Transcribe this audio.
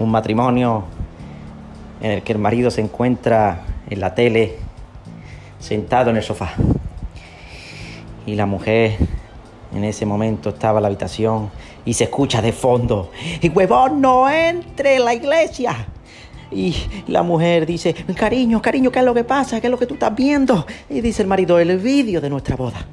un matrimonio en el que el marido se encuentra en la tele sentado en el sofá. Y la mujer en ese momento estaba en la habitación y se escucha de fondo, y huevón, no entre en la iglesia. Y la mujer dice, cariño, cariño, ¿qué es lo que pasa? ¿Qué es lo que tú estás viendo? Y dice el marido, el vídeo de nuestra boda.